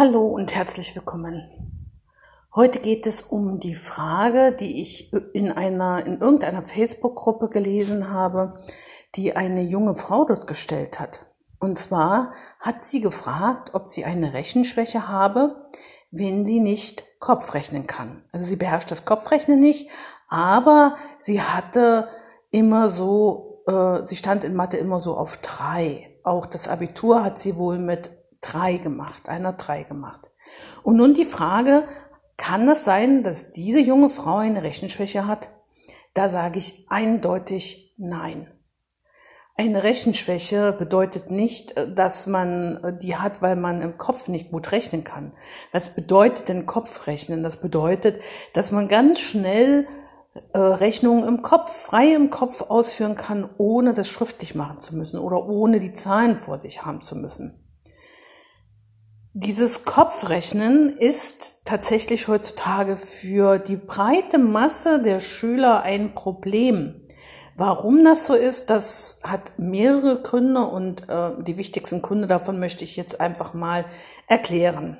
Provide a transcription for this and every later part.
Hallo und herzlich willkommen. Heute geht es um die Frage, die ich in einer, in irgendeiner Facebook-Gruppe gelesen habe, die eine junge Frau dort gestellt hat. Und zwar hat sie gefragt, ob sie eine Rechenschwäche habe, wenn sie nicht Kopfrechnen kann. Also sie beherrscht das Kopfrechnen nicht, aber sie hatte immer so, äh, sie stand in Mathe immer so auf drei. Auch das Abitur hat sie wohl mit drei gemacht, einer drei gemacht. Und nun die Frage, kann es sein, dass diese junge Frau eine Rechenschwäche hat? Da sage ich eindeutig nein. Eine Rechenschwäche bedeutet nicht, dass man die hat, weil man im Kopf nicht gut rechnen kann. Was bedeutet denn Kopfrechnen? Das bedeutet, dass man ganz schnell äh, Rechnungen im Kopf, frei im Kopf ausführen kann, ohne das schriftlich machen zu müssen oder ohne die Zahlen vor sich haben zu müssen. Dieses Kopfrechnen ist tatsächlich heutzutage für die breite Masse der Schüler ein Problem. Warum das so ist, das hat mehrere Gründe und äh, die wichtigsten Gründe davon möchte ich jetzt einfach mal erklären.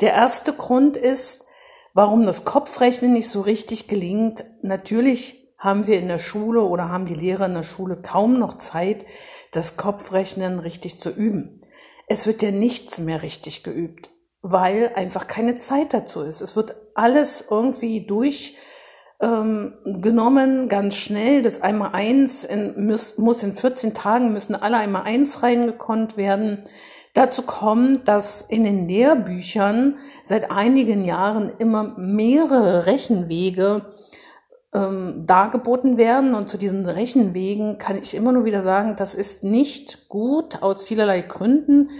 Der erste Grund ist, warum das Kopfrechnen nicht so richtig gelingt. Natürlich haben wir in der Schule oder haben die Lehrer in der Schule kaum noch Zeit, das Kopfrechnen richtig zu üben es wird ja nichts mehr richtig geübt, weil einfach keine Zeit dazu ist. Es wird alles irgendwie durch ähm, genommen, ganz schnell. Das einmal eins in, muss, muss in 14 Tagen müssen alle einmal eins reingekonnt werden. Dazu kommt, dass in den Lehrbüchern seit einigen Jahren immer mehrere Rechenwege ähm, dargeboten werden. Und zu diesen Rechenwegen kann ich immer nur wieder sagen, das ist nicht gut aus vielerlei Gründen.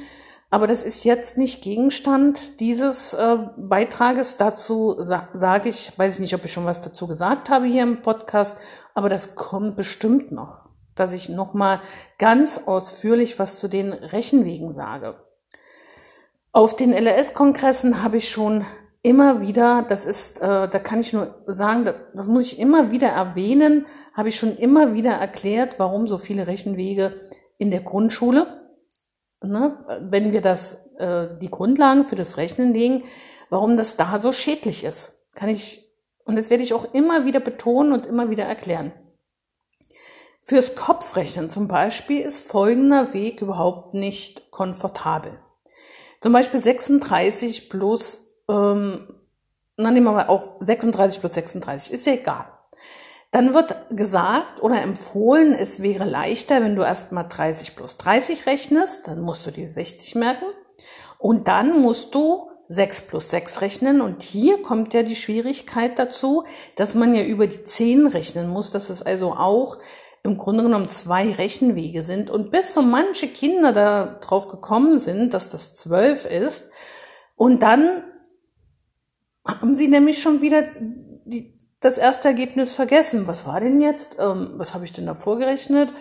Aber das ist jetzt nicht Gegenstand dieses äh, Beitrages. Dazu sa sage ich, weiß ich nicht, ob ich schon was dazu gesagt habe hier im Podcast, aber das kommt bestimmt noch, dass ich nochmal ganz ausführlich was zu den Rechenwegen sage. Auf den LRS-Kongressen habe ich schon immer wieder, das ist, äh, da kann ich nur sagen, das, das muss ich immer wieder erwähnen, habe ich schon immer wieder erklärt, warum so viele Rechenwege in der Grundschule, ne, wenn wir das, äh, die Grundlagen für das Rechnen legen, warum das da so schädlich ist. Kann ich, und das werde ich auch immer wieder betonen und immer wieder erklären. Fürs Kopfrechnen zum Beispiel ist folgender Weg überhaupt nicht komfortabel. Zum Beispiel 36 plus ähm, dann nehmen wir mal auch 36 plus 36, ist ja egal. Dann wird gesagt oder empfohlen, es wäre leichter, wenn du erstmal 30 plus 30 rechnest, dann musst du dir 60 merken. Und dann musst du 6 plus 6 rechnen. Und hier kommt ja die Schwierigkeit dazu, dass man ja über die 10 rechnen muss, dass es also auch im Grunde genommen zwei Rechenwege sind. Und bis so manche Kinder da drauf gekommen sind, dass das 12 ist. Und dann haben sie nämlich schon wieder die, das erste Ergebnis vergessen. Was war denn jetzt? Ähm, was habe ich denn da vorgerechnet?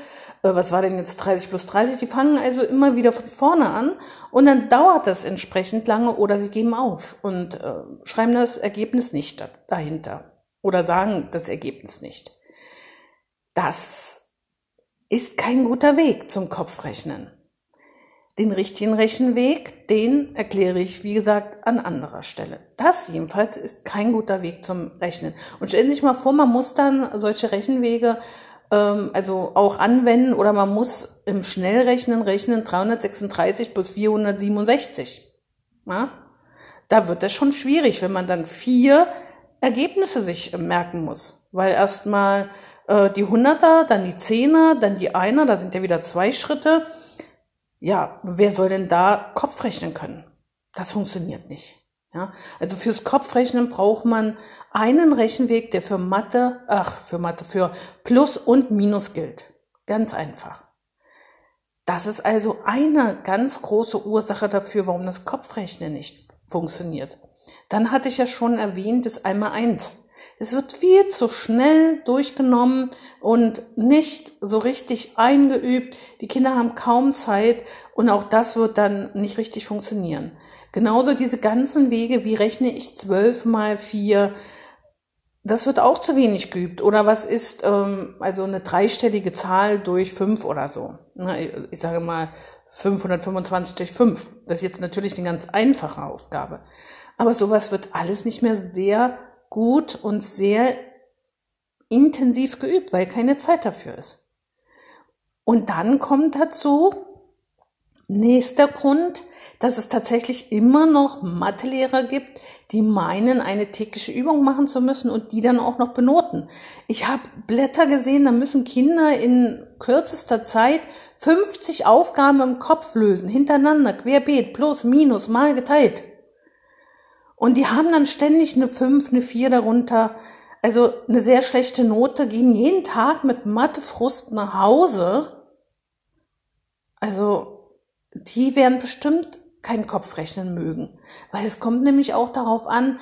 Äh, was war denn jetzt 30 plus 30? Die fangen also immer wieder von vorne an und dann dauert das entsprechend lange oder sie geben auf und äh, schreiben das Ergebnis nicht dahinter oder sagen das Ergebnis nicht. Das ist kein guter Weg zum Kopfrechnen. Den richtigen Rechenweg, den erkläre ich, wie gesagt, an anderer Stelle. Das jedenfalls ist kein guter Weg zum Rechnen. Und stellen Sie sich mal vor, man muss dann solche Rechenwege ähm, also auch anwenden oder man muss im Schnellrechnen rechnen 336 plus 467. Ja? Da wird das schon schwierig, wenn man dann vier Ergebnisse sich merken muss. Weil erstmal äh, die Hunderter, dann die Zehner, dann die Einer, da sind ja wieder zwei Schritte ja, wer soll denn da Kopf rechnen können? Das funktioniert nicht. Ja, also fürs Kopfrechnen braucht man einen Rechenweg, der für Mathe, ach, für Mathe, für Plus und Minus gilt. Ganz einfach. Das ist also eine ganz große Ursache dafür, warum das Kopfrechnen nicht funktioniert. Dann hatte ich ja schon erwähnt, das einmal eins. Es wird viel zu schnell durchgenommen und nicht so richtig eingeübt. Die Kinder haben kaum Zeit und auch das wird dann nicht richtig funktionieren. Genauso diese ganzen Wege, wie rechne ich zwölf mal vier, das wird auch zu wenig geübt. Oder was ist ähm, also eine dreistellige Zahl durch fünf oder so? Ich sage mal 525 durch 5. Das ist jetzt natürlich eine ganz einfache Aufgabe. Aber sowas wird alles nicht mehr sehr gut und sehr intensiv geübt, weil keine Zeit dafür ist. Und dann kommt dazu, nächster Grund, dass es tatsächlich immer noch Mathelehrer gibt, die meinen, eine tägliche Übung machen zu müssen und die dann auch noch benoten. Ich habe Blätter gesehen, da müssen Kinder in kürzester Zeit 50 Aufgaben im Kopf lösen, hintereinander, querbeet, plus, minus, mal geteilt. Und die haben dann ständig eine 5, eine 4 darunter. Also eine sehr schlechte Note, gehen jeden Tag mit Mathefrust nach Hause. Also die werden bestimmt keinen Kopf rechnen mögen. Weil es kommt nämlich auch darauf an,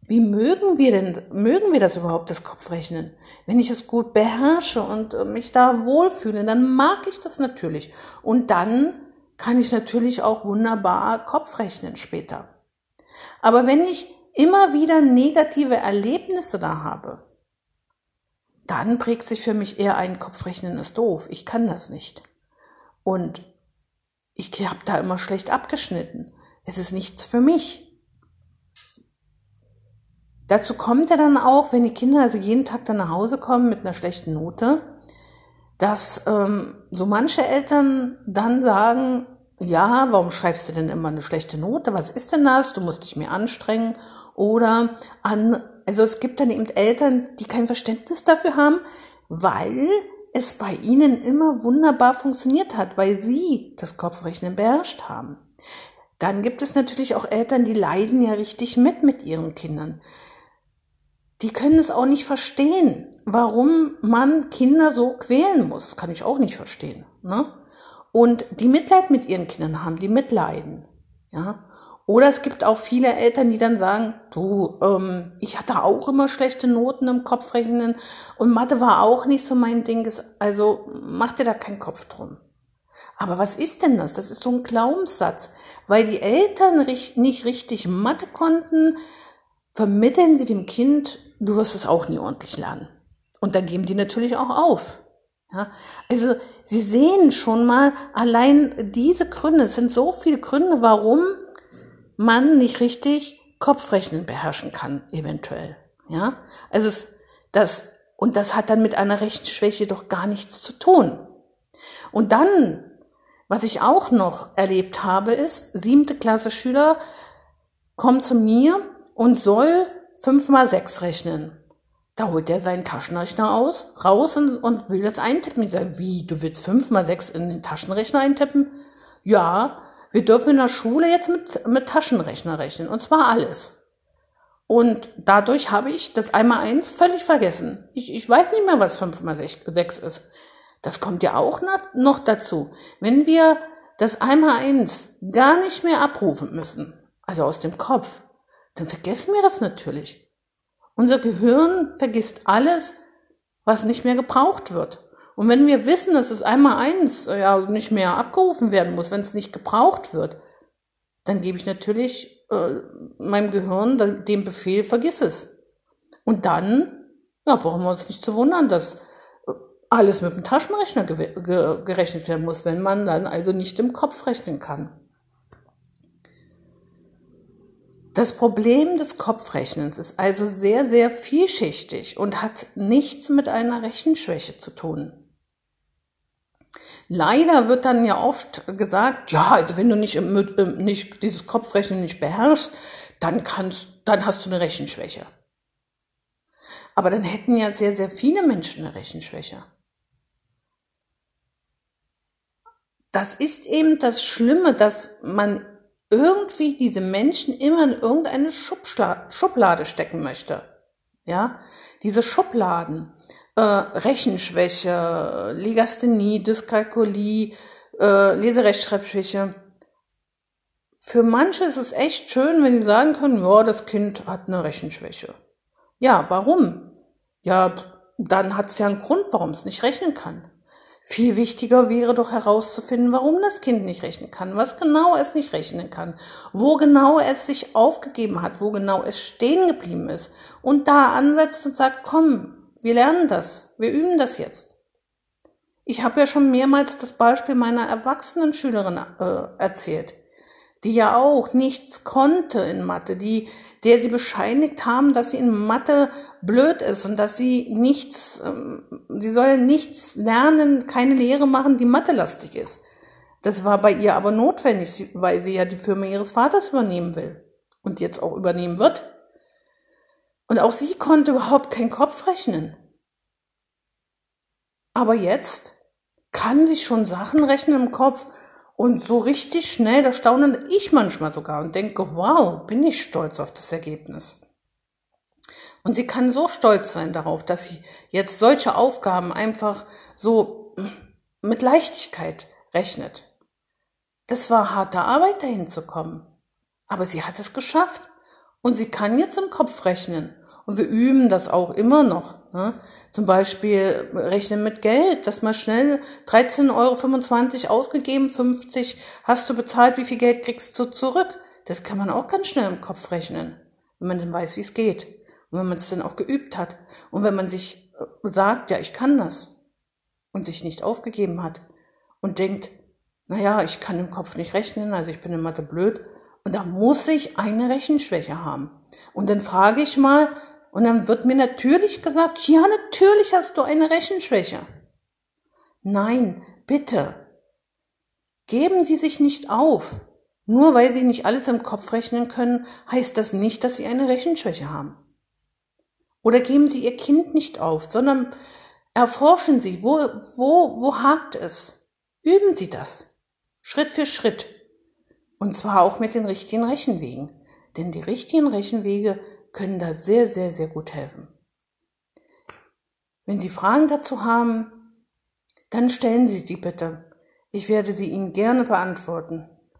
wie mögen wir denn, mögen wir das überhaupt, das Kopfrechnen? Wenn ich es gut beherrsche und äh, mich da wohlfühle, dann mag ich das natürlich. Und dann kann ich natürlich auch wunderbar Kopfrechnen später. Aber wenn ich immer wieder negative Erlebnisse da habe, dann prägt sich für mich eher ein Kopfrechnen ist doof. Ich kann das nicht. Und ich habe da immer schlecht abgeschnitten. Es ist nichts für mich. Dazu kommt ja dann auch, wenn die Kinder also jeden Tag dann nach Hause kommen mit einer schlechten Note, dass ähm, so manche Eltern dann sagen, ja, warum schreibst du denn immer eine schlechte Note? Was ist denn das? Du musst dich mehr anstrengen. Oder an, also es gibt dann eben Eltern, die kein Verständnis dafür haben, weil es bei ihnen immer wunderbar funktioniert hat, weil sie das Kopfrechnen beherrscht haben. Dann gibt es natürlich auch Eltern, die leiden ja richtig mit mit ihren Kindern. Die können es auch nicht verstehen, warum man Kinder so quälen muss. Kann ich auch nicht verstehen. Ne? Und die Mitleid mit ihren Kindern haben, die mitleiden. Ja. Oder es gibt auch viele Eltern, die dann sagen, du, ähm, ich hatte auch immer schlechte Noten im Kopfrechnen und Mathe war auch nicht so mein Ding, also mach dir da keinen Kopf drum. Aber was ist denn das? Das ist so ein Glaubenssatz. Weil die Eltern nicht richtig Mathe konnten, vermitteln sie dem Kind, du wirst es auch nie ordentlich lernen. Und dann geben die natürlich auch auf. Ja, also Sie sehen schon mal, allein diese Gründe, es sind so viele Gründe, warum man nicht richtig Kopfrechnen beherrschen kann, eventuell. Ja, also es, das, und das hat dann mit einer Rechenschwäche doch gar nichts zu tun. Und dann, was ich auch noch erlebt habe, ist, siebte Klasse Schüler kommt zu mir und soll fünf mal sechs rechnen. Da holt er seinen Taschenrechner aus, raus und, und will das eintippen. Ich sage, wie, du willst fünf mal sechs in den Taschenrechner eintippen? Ja, wir dürfen in der Schule jetzt mit, mit Taschenrechner rechnen. Und zwar alles. Und dadurch habe ich das einmal eins völlig vergessen. Ich, ich weiß nicht mehr, was fünf mal sechs ist. Das kommt ja auch noch dazu. Wenn wir das einmal eins gar nicht mehr abrufen müssen, also aus dem Kopf, dann vergessen wir das natürlich. Unser Gehirn vergisst alles, was nicht mehr gebraucht wird. Und wenn wir wissen, dass es einmal eins ja nicht mehr abgerufen werden muss, wenn es nicht gebraucht wird, dann gebe ich natürlich äh, meinem Gehirn den Befehl, vergiss es. Und dann ja, brauchen wir uns nicht zu wundern, dass äh, alles mit dem Taschenrechner ge ge gerechnet werden muss, wenn man dann also nicht im Kopf rechnen kann. Das Problem des Kopfrechnens ist also sehr, sehr vielschichtig und hat nichts mit einer Rechenschwäche zu tun. Leider wird dann ja oft gesagt, ja, also wenn du nicht, nicht dieses Kopfrechnen nicht beherrschst, dann kannst, dann hast du eine Rechenschwäche. Aber dann hätten ja sehr, sehr viele Menschen eine Rechenschwäche. Das ist eben das Schlimme, dass man irgendwie diese Menschen immer in irgendeine Schublade stecken möchte. Ja, diese Schubladen, äh, Rechenschwäche, Legasthenie, Dyskalkulie, äh, Leserechtschreibschwäche. Für manche ist es echt schön, wenn sie sagen können, ja, das Kind hat eine Rechenschwäche. Ja, warum? Ja, dann hat es ja einen Grund, warum es nicht rechnen kann. Viel wichtiger wäre doch herauszufinden, warum das Kind nicht rechnen kann, was genau es nicht rechnen kann, wo genau es sich aufgegeben hat, wo genau es stehen geblieben ist und da ansetzt und sagt, komm, wir lernen das, wir üben das jetzt. Ich habe ja schon mehrmals das Beispiel meiner erwachsenen Schülerin äh, erzählt, die ja auch nichts konnte in Mathe, die, der sie bescheinigt haben, dass sie in Mathe blöd ist und dass sie nichts, ähm, sie soll nichts lernen, keine Lehre machen, die mathelastig ist. Das war bei ihr aber notwendig, weil sie ja die Firma ihres Vaters übernehmen will und jetzt auch übernehmen wird. Und auch sie konnte überhaupt keinen Kopf rechnen. Aber jetzt kann sie schon Sachen rechnen im Kopf und so richtig schnell, da staune ich manchmal sogar und denke, wow, bin ich stolz auf das Ergebnis. Und sie kann so stolz sein darauf, dass sie jetzt solche Aufgaben einfach so mit Leichtigkeit rechnet. Das war harte Arbeit, dahin zu kommen. Aber sie hat es geschafft. Und sie kann jetzt im Kopf rechnen. Und wir üben das auch immer noch. Ne? Zum Beispiel rechnen mit Geld, dass man schnell 13,25 Euro ausgegeben, 50 hast du bezahlt, wie viel Geld kriegst du zurück? Das kann man auch ganz schnell im Kopf rechnen, wenn man dann weiß, wie es geht. Und wenn man es dann auch geübt hat. Und wenn man sich äh, sagt, ja, ich kann das. Und sich nicht aufgegeben hat. Und denkt, naja, ich kann im Kopf nicht rechnen, also ich bin in Mathe blöd. Und da muss ich eine Rechenschwäche haben. Und dann frage ich mal, und dann wird mir natürlich gesagt, ja, natürlich hast du eine Rechenschwäche. Nein, bitte. Geben Sie sich nicht auf. Nur weil Sie nicht alles im Kopf rechnen können, heißt das nicht, dass Sie eine Rechenschwäche haben. Oder geben Sie Ihr Kind nicht auf, sondern erforschen Sie, wo, wo, wo hakt es? Üben Sie das. Schritt für Schritt. Und zwar auch mit den richtigen Rechenwegen. Denn die richtigen Rechenwege können da sehr, sehr, sehr gut helfen. Wenn Sie Fragen dazu haben, dann stellen Sie die bitte. Ich werde sie Ihnen gerne beantworten.